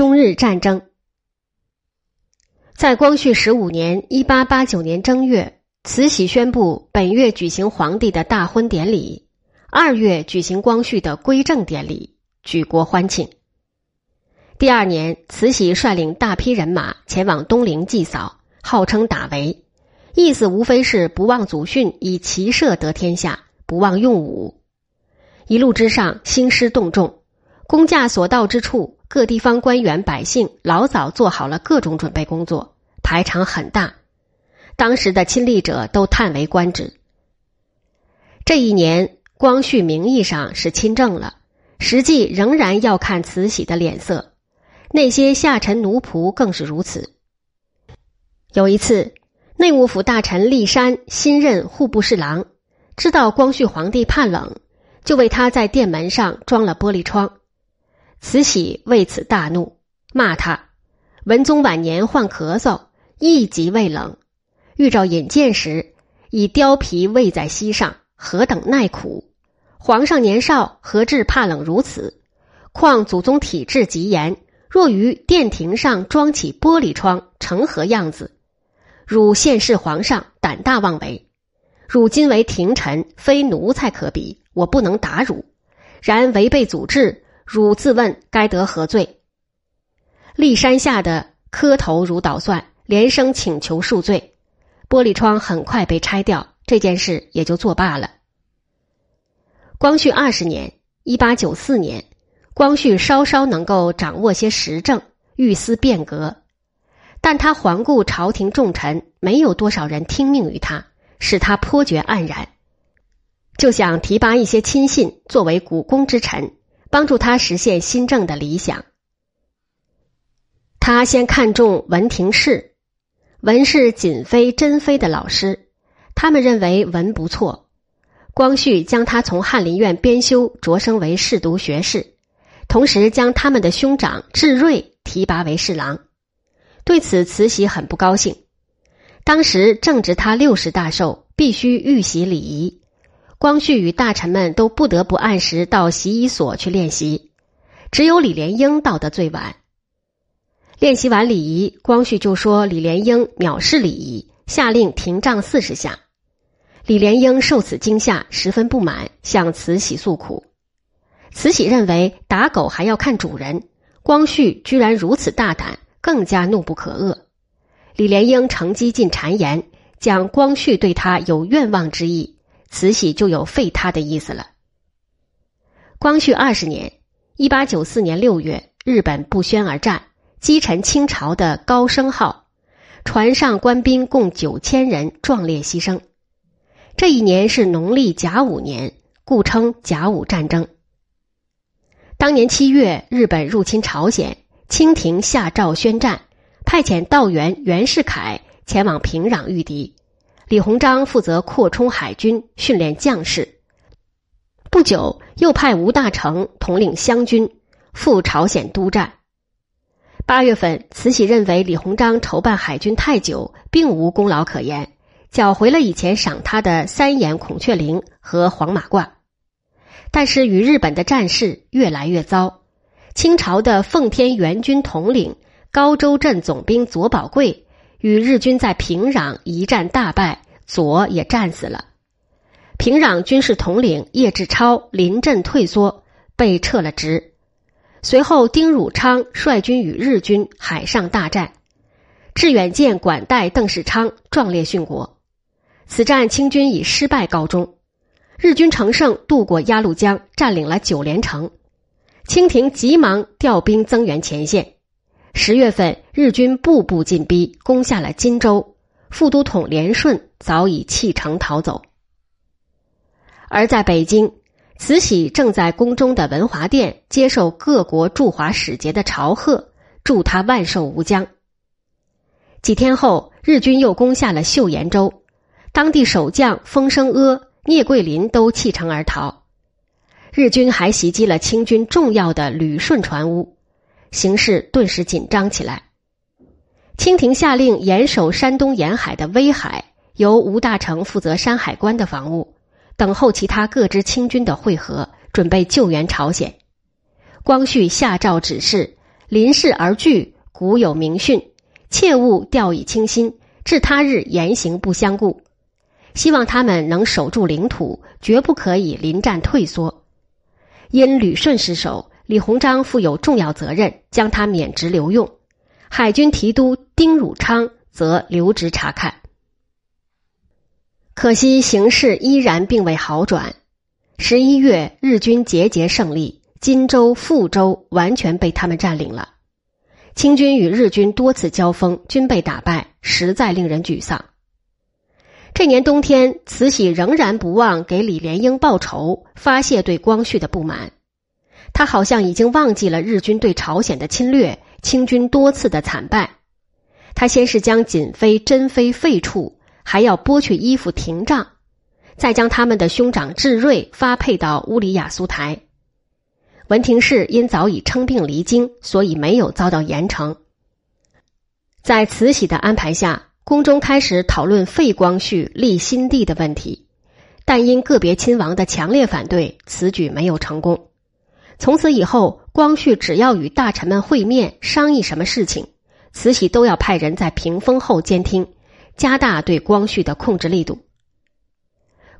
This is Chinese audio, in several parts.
中日战争。在光绪十五年（一八八九年）正月，慈禧宣布本月举行皇帝的大婚典礼，二月举行光绪的归政典礼，举国欢庆。第二年，慈禧率领大批人马前往东陵祭扫，号称打围，意思无非是不忘祖训，以骑射得天下，不忘用武。一路之上，兴师动众，公驾所到之处。各地方官员百姓老早做好了各种准备工作，排场很大。当时的亲历者都叹为观止。这一年，光绪名义上是亲政了，实际仍然要看慈禧的脸色。那些下臣奴仆更是如此。有一次，内务府大臣立山新任户部侍郎，知道光绪皇帝怕冷，就为他在殿门上装了玻璃窗。慈禧为此大怒，骂他：“文宗晚年患咳嗽，一即未冷；遇着引荐时，以貂皮喂在膝上，何等耐苦！皇上年少，何至怕冷如此？况祖宗体质极严，若于殿庭上装起玻璃窗，成何样子？汝现世皇上，胆大妄为！汝今为廷臣，非奴才可比，我不能打汝。然违背祖制。”汝自问该得何罪？立山下的磕头如捣蒜，连声请求恕罪。玻璃窗很快被拆掉，这件事也就作罢了。光绪二十年（一八九四年），光绪稍稍能够掌握些时政，欲思变革，但他环顾朝廷重臣，没有多少人听命于他，使他颇觉黯然，就想提拔一些亲信作为股肱之臣。帮助他实现新政的理想。他先看中文廷士，文是锦妃、珍妃的老师，他们认为文不错。光绪将他从翰林院编修擢升为侍读学士，同时将他们的兄长智瑞提拔为侍郎。对此，慈禧很不高兴。当时正值他六十大寿，必须预习礼仪。光绪与大臣们都不得不按时到习仪所去练习，只有李莲英到得最晚。练习完礼仪，光绪就说李莲英藐视礼仪，下令停杖四十下。李莲英受此惊吓，十分不满，向慈禧诉苦。慈禧认为打狗还要看主人，光绪居然如此大胆，更加怒不可遏。李莲英乘机进谗言，讲光绪对他有愿望之意。慈禧就有废他的意思了。光绪二十年（一八九四年六月），日本不宣而战，击沉清朝的高升号，船上官兵共九千人壮烈牺牲。这一年是农历甲午年，故称甲午战争。当年七月，日本入侵朝鲜，清廷下诏宣战，派遣道员袁世凯前往平壤御敌。李鸿章负责扩充海军、训练将士。不久，又派吴大成统领湘军赴朝鲜督战。八月份，慈禧认为李鸿章筹办海军太久，并无功劳可言，缴回了以前赏他的三眼孔雀翎和黄马褂。但是，与日本的战事越来越糟。清朝的奉天援军统领高州镇总兵左宝贵。与日军在平壤一战大败，左也战死了。平壤军事统领叶志超临阵退缩，被撤了职。随后，丁汝昌率军与日军海上大战，致远舰管带邓世昌壮烈殉国。此战清军以失败告终，日军乘胜渡过鸭绿江，占领了九连城。清廷急忙调兵增援前线。十月份，日军步步进逼，攻下了荆州。副都统连顺早已弃城逃走。而在北京，慈禧正在宫中的文华殿接受各国驻华使节的朝贺，祝他万寿无疆。几天后，日军又攻下了秀岩州，当地守将风声阿、聂桂林都弃城而逃。日军还袭击了清军重要的旅顺船坞。形势顿时紧张起来。清廷下令严守山东沿海的威海，由吴大成负责山海关的防务，等候其他各支清军的会合，准备救援朝鲜。光绪下诏指示临事而惧，古有明训，切勿掉以轻心，致他日言行不相顾。希望他们能守住领土，绝不可以临战退缩。因旅顺失守，李鸿章负有重要责任，将他免职留用。海军提督丁汝昌则留职察看。可惜形势依然并未好转。十一月，日军节节胜利，金州、富州完全被他们占领了。清军与日军多次交锋，均被打败，实在令人沮丧。这年冬天，慈禧仍然不忘给李莲英报仇，发泄对光绪的不满。他好像已经忘记了日军对朝鲜的侵略，清军多次的惨败。他先是将瑾妃、珍妃废黜。还要剥去衣服停杖，再将他们的兄长智瑞发配到乌里雅苏台。文廷式因早已称病离京，所以没有遭到严惩。在慈禧的安排下，宫中开始讨论废光绪、立新帝的问题，但因个别亲王的强烈反对，此举没有成功。从此以后，光绪只要与大臣们会面商议什么事情，慈禧都要派人在屏风后监听。加大对光绪的控制力度。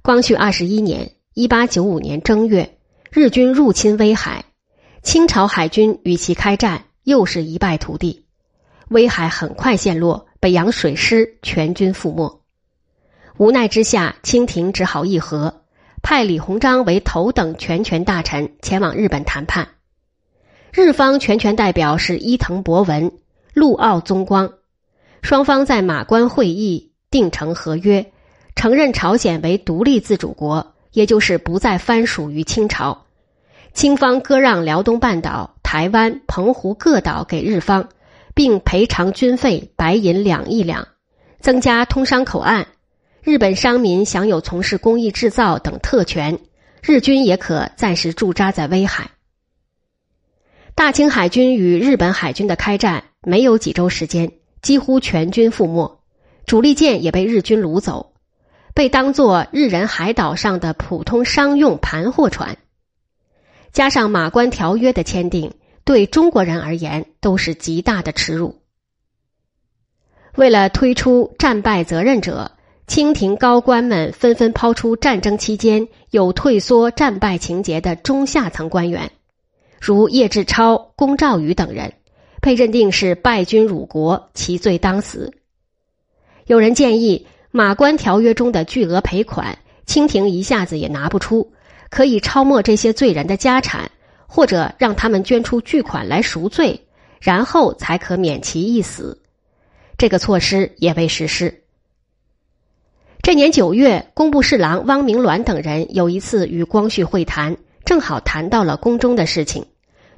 光绪二十一年（一八九五年）正月，日军入侵威海，清朝海军与其开战，又是一败涂地。威海很快陷落，北洋水师全军覆没。无奈之下，清廷只好议和，派李鸿章为头等全权大臣前往日本谈判。日方全权代表是伊藤博文、陆奥宗光。双方在马关会议订成合约，承认朝鲜为独立自主国，也就是不再藩属于清朝。清方割让辽东半岛、台湾、澎湖各岛给日方，并赔偿军费白银两亿两，增加通商口岸，日本商民享有从事工艺制造等特权，日军也可暂时驻扎在威海。大清海军与日本海军的开战没有几周时间。几乎全军覆没，主力舰也被日军掳走，被当作日人海岛上的普通商用盘货船。加上马关条约的签订，对中国人而言都是极大的耻辱。为了推出战败责任者，清廷高官们纷纷抛出战争期间有退缩战败情节的中下层官员，如叶志超、龚兆宇等人。被认定是败军辱国，其罪当死。有人建议，马关条约中的巨额赔款，清廷一下子也拿不出，可以抄没这些罪人的家产，或者让他们捐出巨款来赎罪，然后才可免其一死。这个措施也未实施。这年九月，工部侍郎汪明銮等人有一次与光绪会谈，正好谈到了宫中的事情。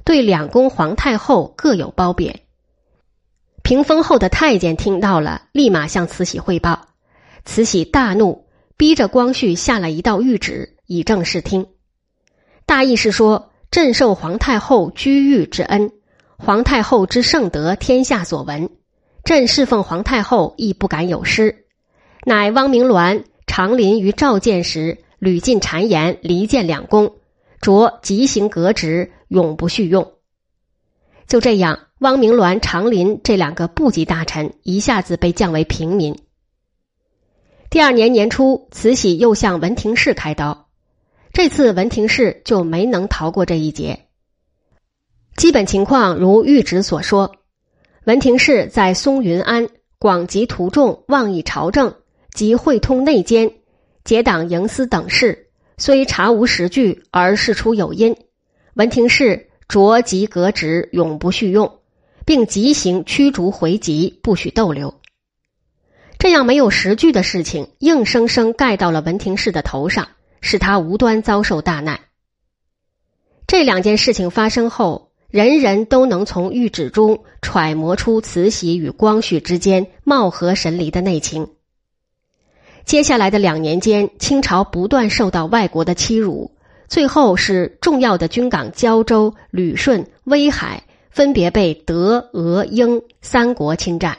对两宫皇太后各有褒贬。屏风后的太监听到了，立马向慈禧汇报。慈禧大怒，逼着光绪下了一道谕旨，以正视听。大意是说：朕受皇太后居御之恩，皇太后之圣德，天下所闻。朕侍奉皇太后，亦不敢有失。乃汪明銮长临于召见时，屡进谗言，离间两宫。着即行革职，永不续用。就这样，汪明銮、长林这两个部级大臣一下子被降为平民。第二年年初，慈禧又向文廷式开刀，这次文廷式就没能逃过这一劫。基本情况如谕旨所说，文廷式在松云庵广集图众，妄议朝政，及会通内奸，结党营私等事。虽查无实据，而事出有因。文廷式着即革职，永不续用，并即行驱逐回籍，不许逗留。这样没有实据的事情，硬生生盖到了文廷式的头上，使他无端遭受大难。这两件事情发生后，人人都能从谕旨中揣摩出慈禧与光绪之间貌合神离的内情。接下来的两年间，清朝不断受到外国的欺辱，最后是重要的军港胶州、旅顺、威海分别被德、俄、英三国侵占。